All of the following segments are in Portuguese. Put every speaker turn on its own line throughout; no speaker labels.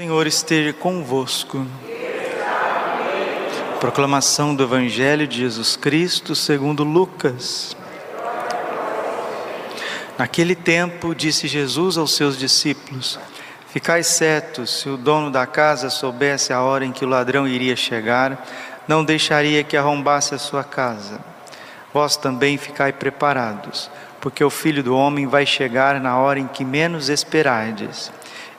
Senhor esteja convosco. Proclamação do Evangelho de Jesus Cristo segundo Lucas. Naquele tempo disse Jesus aos seus discípulos: Ficai certos, se o dono da casa soubesse a hora em que o ladrão iria chegar, não deixaria que arrombasse a sua casa. Vós também ficai preparados, porque o filho do homem vai chegar na hora em que menos esperardes.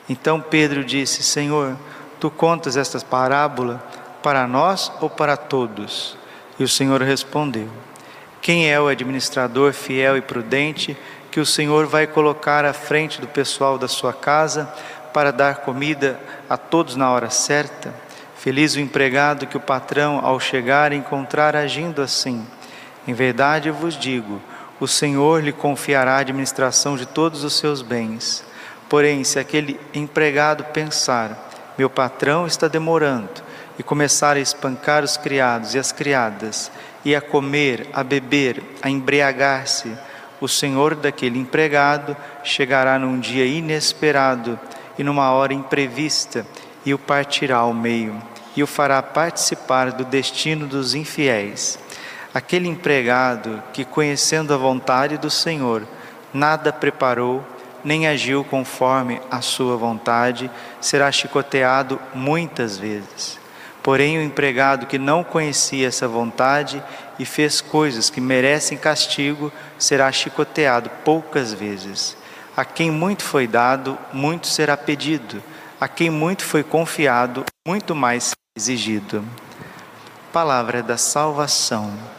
Então Pedro disse: Senhor, tu contas esta parábola para nós ou para todos? E o Senhor respondeu: Quem é o administrador fiel e prudente que o Senhor vai colocar à frente do pessoal da sua casa para dar comida a todos na hora certa? Feliz o empregado que o patrão, ao chegar, encontrar agindo assim. Em verdade vos digo: o Senhor lhe confiará a administração de todos os seus bens. Porém, se aquele empregado pensar, meu patrão está demorando, e começar a espancar os criados e as criadas, e a comer, a beber, a embriagar-se, o senhor daquele empregado chegará num dia inesperado e numa hora imprevista, e o partirá ao meio, e o fará participar do destino dos infiéis. Aquele empregado que, conhecendo a vontade do Senhor, nada preparou, nem agiu conforme a sua vontade, será chicoteado muitas vezes. Porém, o empregado que não conhecia essa vontade e fez coisas que merecem castigo, será chicoteado poucas vezes. A quem muito foi dado, muito será pedido. A quem muito foi confiado, muito mais será exigido. Palavra da salvação.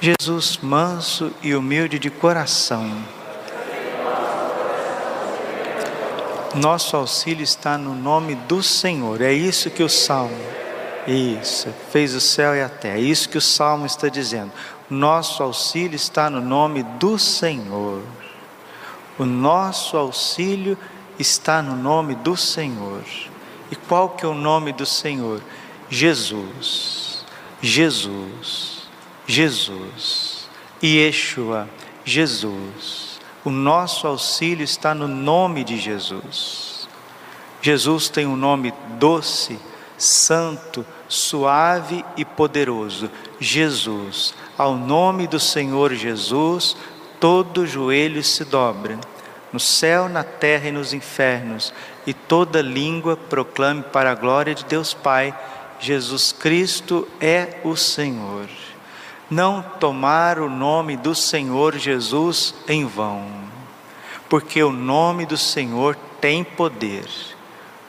Jesus manso e humilde de coração. Nosso auxílio está no nome do Senhor. É isso que o salmo. Isso, fez o céu e a terra. É isso que o salmo está dizendo. Nosso auxílio está no nome do Senhor. O nosso auxílio está no nome do Senhor. E qual que é o nome do Senhor? Jesus. Jesus. Jesus, Yeshua, Jesus. O nosso auxílio está no nome de Jesus. Jesus tem um nome doce, santo, suave e poderoso. Jesus. Ao nome do Senhor Jesus, todo joelho se dobra, no céu, na terra e nos infernos, e toda língua proclame para a glória de Deus Pai: Jesus Cristo é o Senhor não tomar o nome do Senhor Jesus em vão, porque o nome do Senhor tem poder,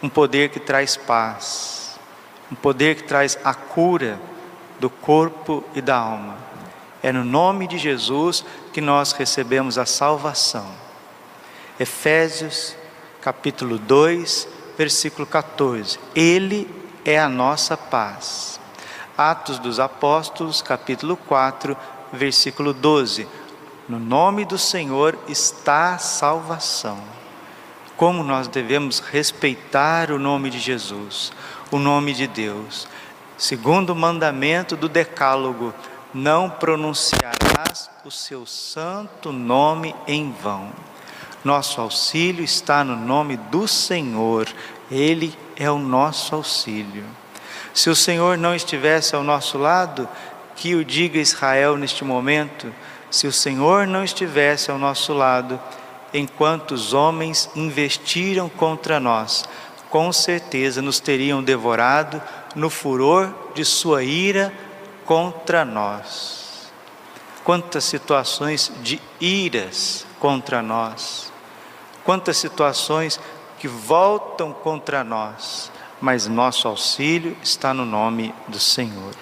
um poder que traz paz, um poder que traz a cura do corpo e da alma. É no nome de Jesus que nós recebemos a salvação. Efésios capítulo 2, versículo 14. Ele é a nossa paz. Atos dos Apóstolos, capítulo 4, versículo 12. No nome do Senhor está a salvação. Como nós devemos respeitar o nome de Jesus, o nome de Deus. Segundo o mandamento do Decálogo, não pronunciarás o seu santo nome em vão. Nosso auxílio está no nome do Senhor, Ele é o nosso auxílio. Se o Senhor não estivesse ao nosso lado, que o diga Israel neste momento, se o Senhor não estivesse ao nosso lado, enquanto os homens investiram contra nós, com certeza nos teriam devorado no furor de sua ira contra nós. Quantas situações de iras contra nós, quantas situações que voltam contra nós, mas nosso auxílio está no nome do Senhor.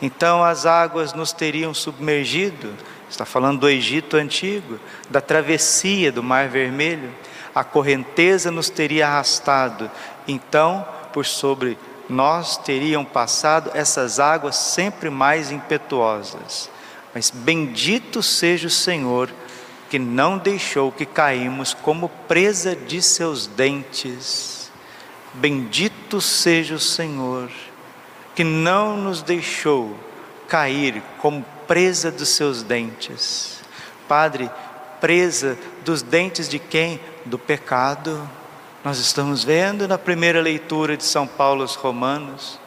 Então as águas nos teriam submergido, está falando do Egito antigo, da travessia do Mar Vermelho, a correnteza nos teria arrastado. Então por sobre nós teriam passado essas águas sempre mais impetuosas. Mas bendito seja o Senhor que não deixou que caímos como presa de seus dentes. Bendito seja o Senhor que não nos deixou cair como presa dos seus dentes. Padre, presa dos dentes de quem? Do pecado. Nós estamos vendo na primeira leitura de São Paulo aos Romanos.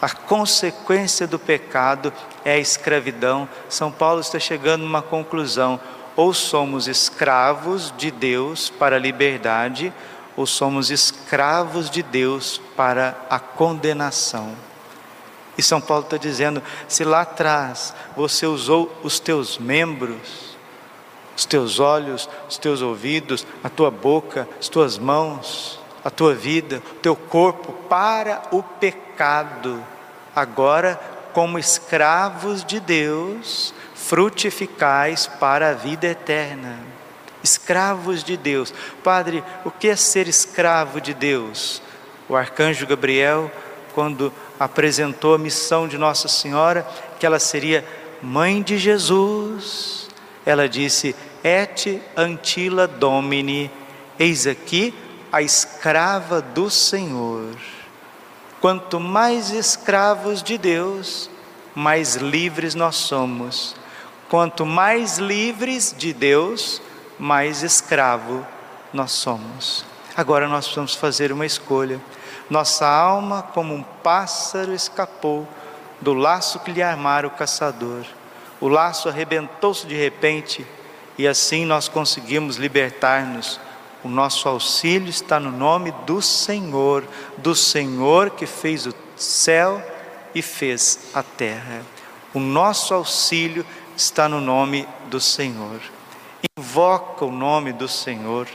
A consequência do pecado é a escravidão. São Paulo está chegando a uma conclusão: ou somos escravos de Deus para a liberdade, ou somos escravos de Deus para a condenação. E São Paulo está dizendo: se lá atrás você usou os teus membros, os teus olhos, os teus ouvidos, a tua boca, as tuas mãos, a tua vida, o teu corpo para o pecado, agora, como escravos de Deus, frutificais para a vida eterna. Escravos de Deus. Padre, o que é ser escravo de Deus? O arcanjo Gabriel, quando apresentou a missão de Nossa Senhora, que ela seria mãe de Jesus, ela disse: Et antila domini, eis aqui a escrava do Senhor. Quanto mais escravos de Deus, mais livres nós somos. Quanto mais livres de Deus, mais escravo nós somos. Agora nós precisamos fazer uma escolha. Nossa alma, como um pássaro, escapou do laço que lhe armara o caçador. O laço arrebentou-se de repente e assim nós conseguimos libertar-nos. O nosso auxílio está no nome do Senhor, do Senhor que fez o céu e fez a terra. O nosso auxílio está no nome do Senhor. Invoca o nome do Senhor.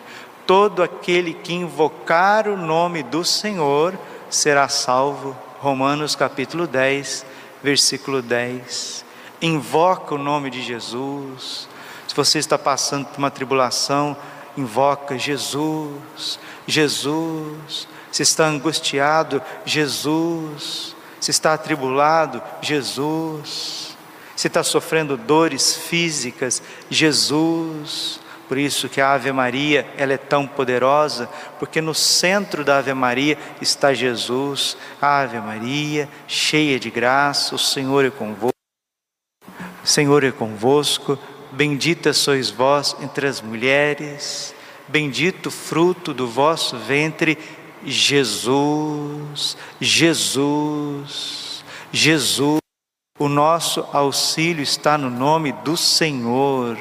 Todo aquele que invocar o nome do Senhor será salvo. Romanos capítulo 10, versículo 10. Invoca o nome de Jesus. Se você está passando por uma tribulação, invoca Jesus, Jesus. Se está angustiado, Jesus. Se está atribulado, Jesus se está sofrendo dores físicas, Jesus. Por isso que a Ave Maria, ela é tão poderosa, porque no centro da Ave Maria está Jesus. Ave Maria, cheia de graça, o Senhor é convosco. Senhor é convosco, bendita sois vós entre as mulheres, bendito o fruto do vosso ventre, Jesus. Jesus. Jesus. O nosso auxílio está no nome do Senhor,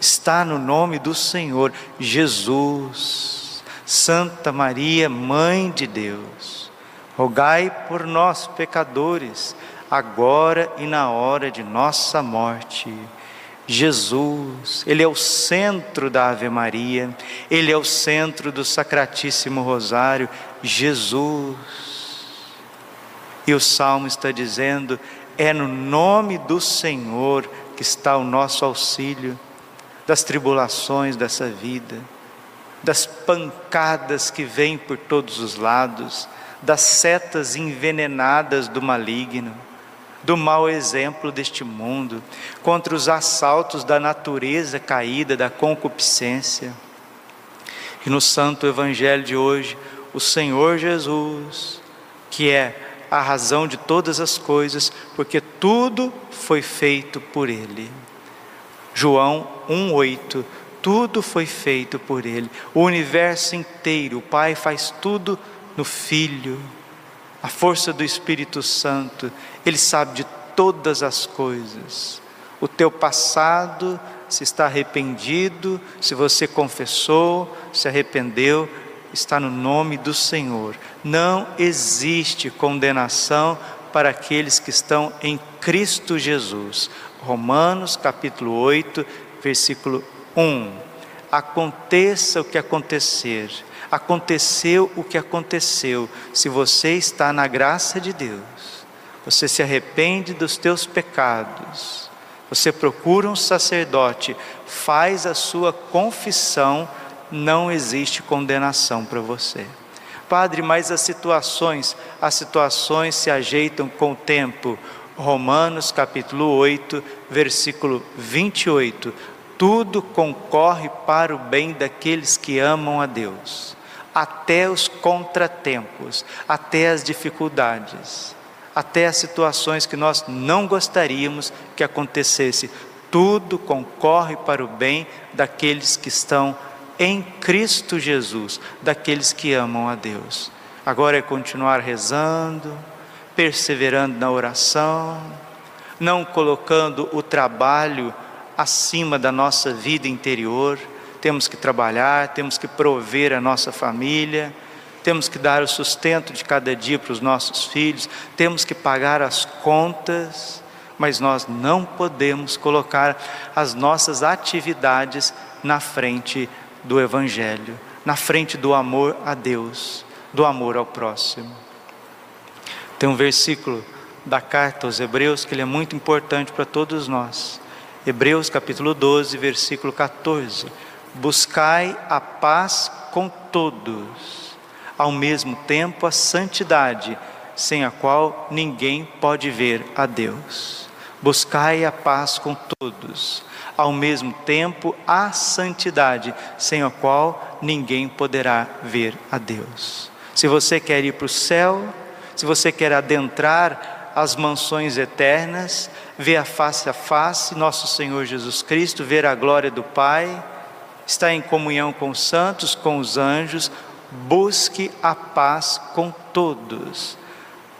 está no nome do Senhor, Jesus. Santa Maria, Mãe de Deus, rogai por nós, pecadores, agora e na hora de nossa morte. Jesus, Ele é o centro da Ave Maria, Ele é o centro do Sacratíssimo Rosário, Jesus. E o salmo está dizendo: é no nome do Senhor que está o nosso auxílio das tribulações dessa vida, das pancadas que vêm por todos os lados, das setas envenenadas do maligno, do mau exemplo deste mundo, contra os assaltos da natureza caída, da concupiscência. E no Santo Evangelho de hoje, o Senhor Jesus, que é a razão de todas as coisas, porque tudo foi feito por Ele. João 1,8: tudo foi feito por Ele, o universo inteiro, o Pai faz tudo no Filho, a força do Espírito Santo, Ele sabe de todas as coisas. O teu passado, se está arrependido, se você confessou, se arrependeu, está no nome do Senhor. Não existe condenação para aqueles que estão em Cristo Jesus. Romanos capítulo 8, versículo 1. Aconteça o que acontecer, aconteceu o que aconteceu, se você está na graça de Deus, você se arrepende dos teus pecados, você procura um sacerdote, faz a sua confissão, não existe condenação para você. Padre, mas as situações, as situações se ajeitam com o tempo. Romanos capítulo 8, versículo 28. Tudo concorre para o bem daqueles que amam a Deus, até os contratempos, até as dificuldades, até as situações que nós não gostaríamos que acontecesse. Tudo concorre para o bem daqueles que estão em Cristo Jesus, daqueles que amam a Deus. Agora é continuar rezando, perseverando na oração, não colocando o trabalho acima da nossa vida interior. Temos que trabalhar, temos que prover a nossa família, temos que dar o sustento de cada dia para os nossos filhos, temos que pagar as contas, mas nós não podemos colocar as nossas atividades na frente do Evangelho, na frente do amor a Deus, do amor ao próximo. Tem um versículo da carta aos Hebreus que ele é muito importante para todos nós. Hebreus capítulo 12, versículo 14. Buscai a paz com todos, ao mesmo tempo a santidade, sem a qual ninguém pode ver a Deus. Buscai a paz com todos, ao mesmo tempo a santidade, sem a qual ninguém poderá ver a Deus. Se você quer ir para o céu, se você quer adentrar as mansões eternas, ver a face a face nosso Senhor Jesus Cristo, ver a glória do Pai, estar em comunhão com os santos, com os anjos, busque a paz com todos.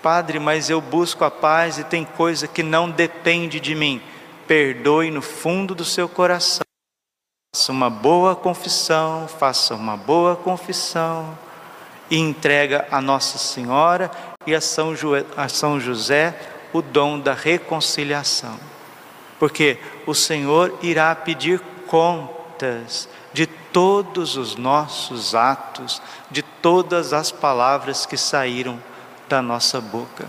Padre, mas eu busco a paz e tem coisa que não depende de mim perdoe no fundo do seu coração. Faça uma boa confissão, faça uma boa confissão e entrega a Nossa Senhora e a São, a São José o dom da reconciliação. Porque o Senhor irá pedir contas de todos os nossos atos, de todas as palavras que saíram da nossa boca.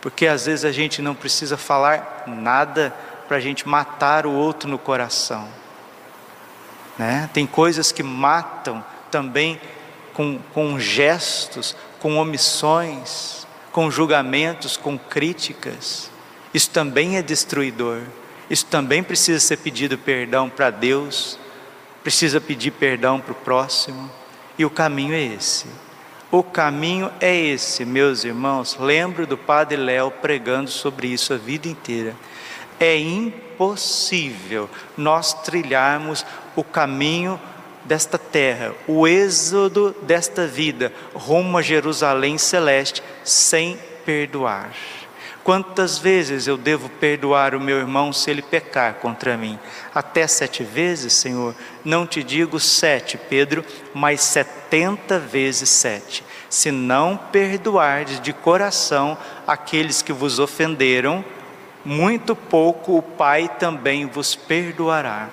Porque às vezes a gente não precisa falar nada para a gente matar o outro no coração. Né? Tem coisas que matam também com, com gestos, com omissões, com julgamentos, com críticas. Isso também é destruidor. Isso também precisa ser pedido perdão para Deus, precisa pedir perdão para o próximo. E o caminho é esse. O caminho é esse, meus irmãos. Lembro do Padre Léo pregando sobre isso a vida inteira é impossível nós trilharmos o caminho desta terra, o êxodo desta vida, rumo a Jerusalém celeste, sem perdoar. Quantas vezes eu devo perdoar o meu irmão se ele pecar contra mim? Até sete vezes, Senhor? Não te digo sete, Pedro, mas setenta vezes sete. Se não perdoardes de coração aqueles que vos ofenderam, muito pouco o Pai também vos perdoará.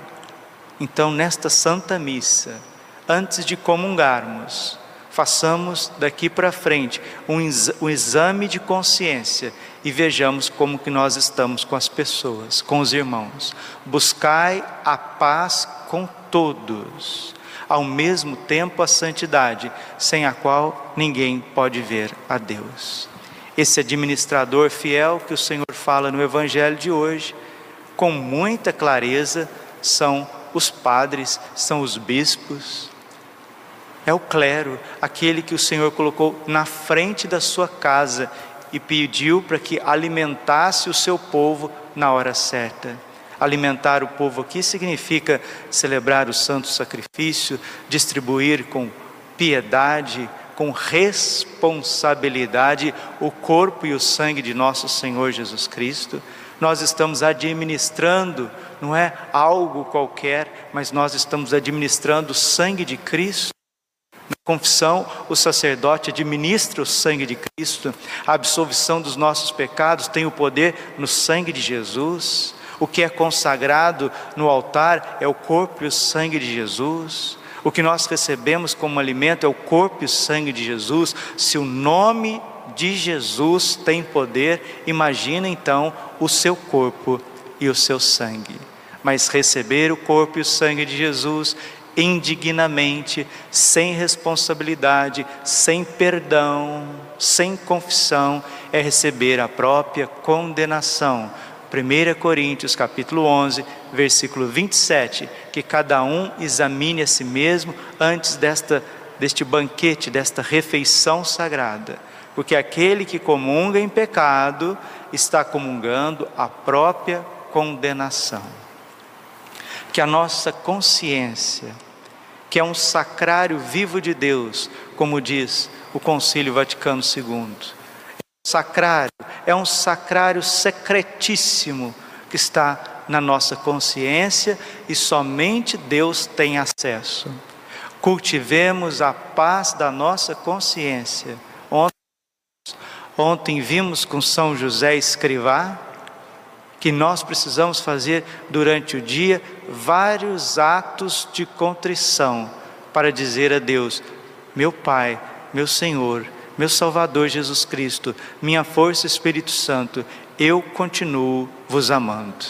Então, nesta Santa Missa, antes de comungarmos, façamos daqui para frente um, um exame de consciência e vejamos como que nós estamos com as pessoas, com os irmãos. Buscai a paz com todos, ao mesmo tempo a santidade, sem a qual ninguém pode ver a Deus esse administrador fiel que o Senhor fala no Evangelho de hoje, com muita clareza, são os padres, são os bispos, é o clero, aquele que o Senhor colocou na frente da sua casa e pediu para que alimentasse o seu povo na hora certa. Alimentar o povo aqui significa celebrar o santo sacrifício, distribuir com piedade, com responsabilidade o corpo e o sangue de nosso Senhor Jesus Cristo. Nós estamos administrando, não é algo qualquer, mas nós estamos administrando o sangue de Cristo. Na confissão, o sacerdote administra o sangue de Cristo, a absolvição dos nossos pecados tem o poder no sangue de Jesus. O que é consagrado no altar é o corpo e o sangue de Jesus. O que nós recebemos como alimento é o corpo e o sangue de Jesus. Se o nome de Jesus tem poder, imagina então o seu corpo e o seu sangue. Mas receber o corpo e o sangue de Jesus indignamente, sem responsabilidade, sem perdão, sem confissão, é receber a própria condenação. 1 Coríntios capítulo 11, versículo 27, que cada um examine a si mesmo antes desta deste banquete, desta refeição sagrada. Porque aquele que comunga em pecado está comungando a própria condenação. Que a nossa consciência, que é um sacrário vivo de Deus, como diz o Concílio Vaticano II, sacrário, é um sacrário secretíssimo que está na nossa consciência e somente Deus tem acesso. Cultivemos a paz da nossa consciência. Ontem, vimos com São José Escrivá que nós precisamos fazer durante o dia vários atos de contrição para dizer a Deus: meu Pai, meu Senhor, meu Salvador Jesus Cristo, minha força Espírito Santo, eu continuo vos amando.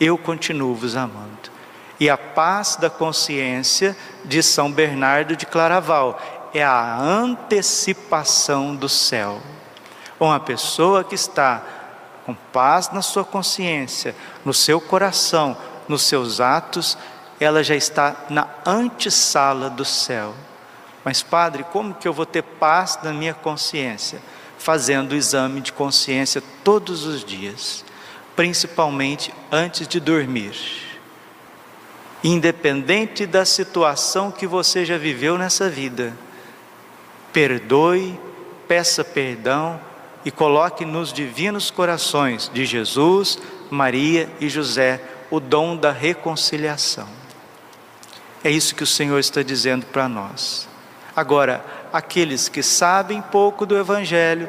Eu continuo vos amando. E a paz da consciência de São Bernardo de Claraval é a antecipação do céu. Uma pessoa que está com paz na sua consciência, no seu coração, nos seus atos, ela já está na antessala do céu. Mas, Padre, como que eu vou ter paz na minha consciência? Fazendo o exame de consciência todos os dias, principalmente antes de dormir. Independente da situação que você já viveu nessa vida, perdoe, peça perdão e coloque nos divinos corações de Jesus, Maria e José o dom da reconciliação. É isso que o Senhor está dizendo para nós. Agora, aqueles que sabem pouco do Evangelho,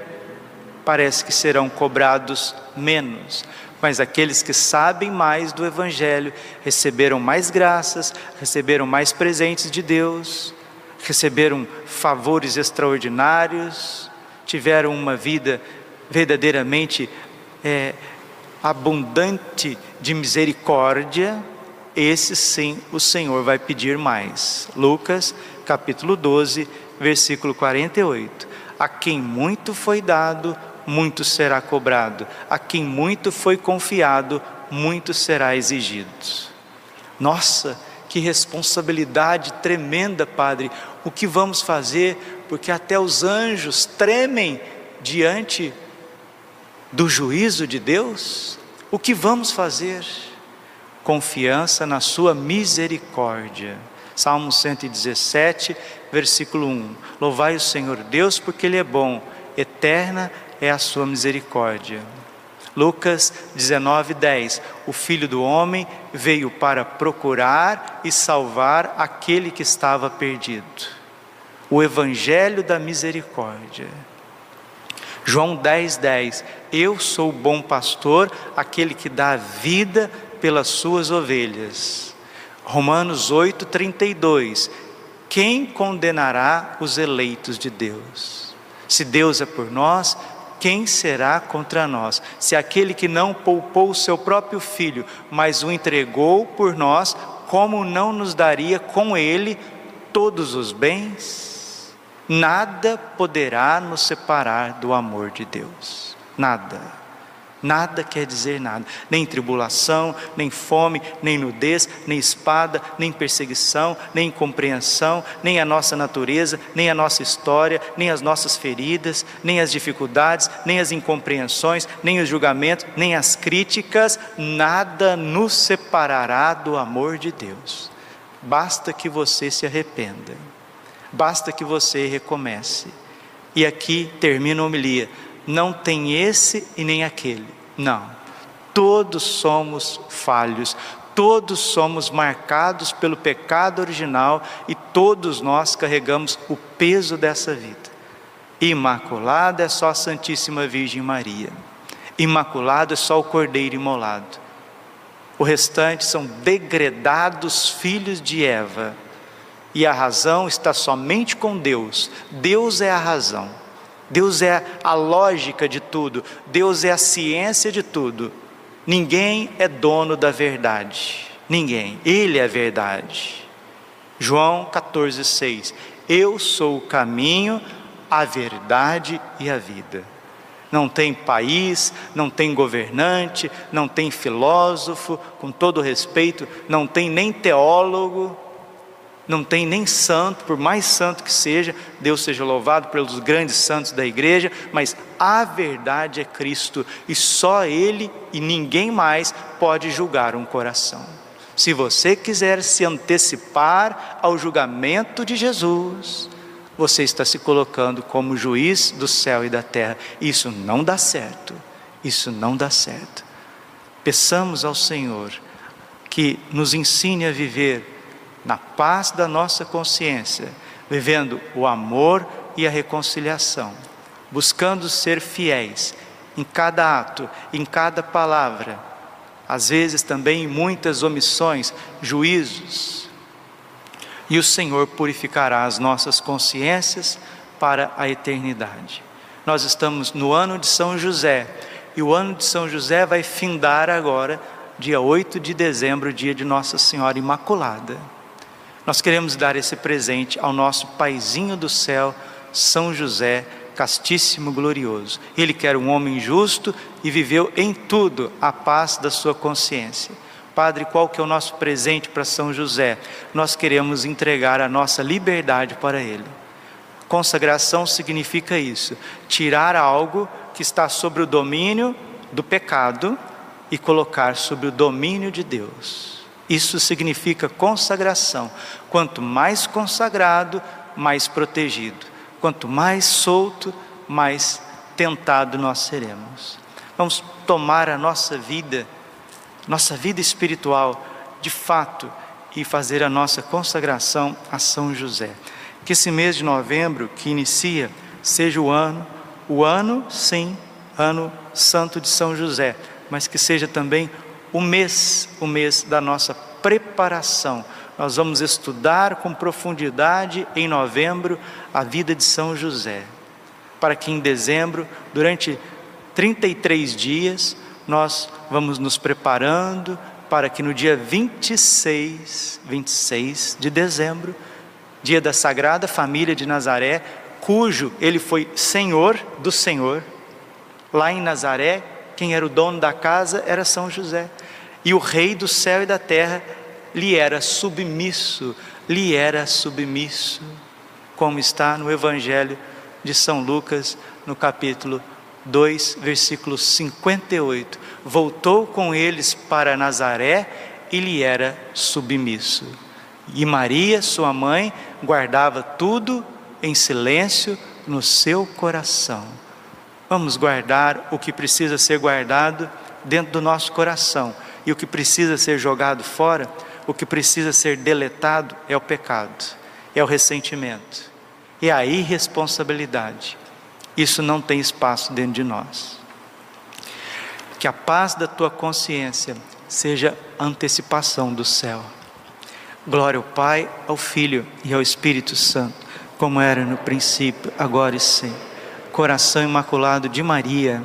parece que serão cobrados menos, mas aqueles que sabem mais do Evangelho receberam mais graças, receberam mais presentes de Deus, receberam favores extraordinários, tiveram uma vida verdadeiramente é, abundante de misericórdia, esse sim o Senhor vai pedir mais. Lucas capítulo 12, versículo 48. A quem muito foi dado, muito será cobrado. A quem muito foi confiado, muito será exigido. Nossa, que responsabilidade tremenda, Padre. O que vamos fazer? Porque até os anjos tremem diante do juízo de Deus. O que vamos fazer? Confiança na Sua misericórdia. Salmo 117, versículo 1. Louvai o Senhor Deus, porque Ele é bom, eterna é a sua misericórdia. Lucas 19, 10. O Filho do Homem veio para procurar e salvar aquele que estava perdido. O Evangelho da Misericórdia. João 10, 10. Eu sou o bom pastor, aquele que dá vida pelas suas ovelhas. Romanos 8, 32. Quem condenará os eleitos de Deus? Se Deus é por nós, quem será contra nós? Se aquele que não poupou o seu próprio filho, mas o entregou por nós, como não nos daria com ele todos os bens? Nada poderá nos separar do amor de Deus. Nada. Nada quer dizer nada, nem tribulação, nem fome, nem nudez, nem espada, nem perseguição, nem incompreensão, nem a nossa natureza, nem a nossa história, nem as nossas feridas, nem as dificuldades, nem as incompreensões, nem os julgamentos, nem as críticas, nada nos separará do amor de Deus. Basta que você se arrependa, basta que você recomece. E aqui termina a homilia não tem esse e nem aquele. Não. Todos somos falhos, todos somos marcados pelo pecado original e todos nós carregamos o peso dessa vida. Imaculada é só a Santíssima Virgem Maria. Imaculado é só o Cordeiro imolado. O restante são degredados filhos de Eva. E a razão está somente com Deus. Deus é a razão. Deus é a lógica de tudo, Deus é a ciência de tudo. Ninguém é dono da verdade, ninguém, Ele é a verdade. João 14,6: Eu sou o caminho, a verdade e a vida. Não tem país, não tem governante, não tem filósofo, com todo respeito, não tem nem teólogo, não tem nem santo, por mais santo que seja, Deus seja louvado pelos grandes santos da igreja, mas a verdade é Cristo e só Ele e ninguém mais pode julgar um coração. Se você quiser se antecipar ao julgamento de Jesus, você está se colocando como juiz do céu e da terra. Isso não dá certo. Isso não dá certo. Peçamos ao Senhor que nos ensine a viver na paz da nossa consciência, vivendo o amor e a reconciliação, buscando ser fiéis em cada ato, em cada palavra, às vezes também em muitas omissões, juízos. E o Senhor purificará as nossas consciências para a eternidade. Nós estamos no ano de São José, e o ano de São José vai findar agora, dia 8 de dezembro, dia de Nossa Senhora Imaculada. Nós queremos dar esse presente ao nosso paizinho do céu, São José, castíssimo, glorioso. Ele que era um homem justo e viveu em tudo a paz da sua consciência. Padre, qual que é o nosso presente para São José? Nós queremos entregar a nossa liberdade para ele. Consagração significa isso: tirar algo que está sobre o domínio do pecado e colocar sobre o domínio de Deus. Isso significa consagração. Quanto mais consagrado, mais protegido. Quanto mais solto, mais tentado nós seremos. Vamos tomar a nossa vida, nossa vida espiritual, de fato, e fazer a nossa consagração a São José. Que esse mês de novembro que inicia seja o ano, o ano, sim, ano santo de São José, mas que seja também o mês, o mês da nossa preparação. Nós vamos estudar com profundidade em novembro a vida de São José, para que em dezembro, durante 33 dias, nós vamos nos preparando para que no dia 26, 26 de dezembro, dia da Sagrada Família de Nazaré, cujo ele foi Senhor do Senhor, lá em Nazaré, quem era o dono da casa era São José. E o rei do céu e da terra lhe era submisso, lhe era submisso, como está no Evangelho de São Lucas, no capítulo 2, versículo 58. Voltou com eles para Nazaré e lhe era submisso. E Maria, sua mãe, guardava tudo em silêncio no seu coração. Vamos guardar o que precisa ser guardado dentro do nosso coração e o que precisa ser jogado fora, o que precisa ser deletado é o pecado, é o ressentimento, é a irresponsabilidade. Isso não tem espaço dentro de nós. Que a paz da tua consciência seja antecipação do céu. Glória ao Pai, ao Filho e ao Espírito Santo, como era no princípio, agora e sempre. Coração imaculado de Maria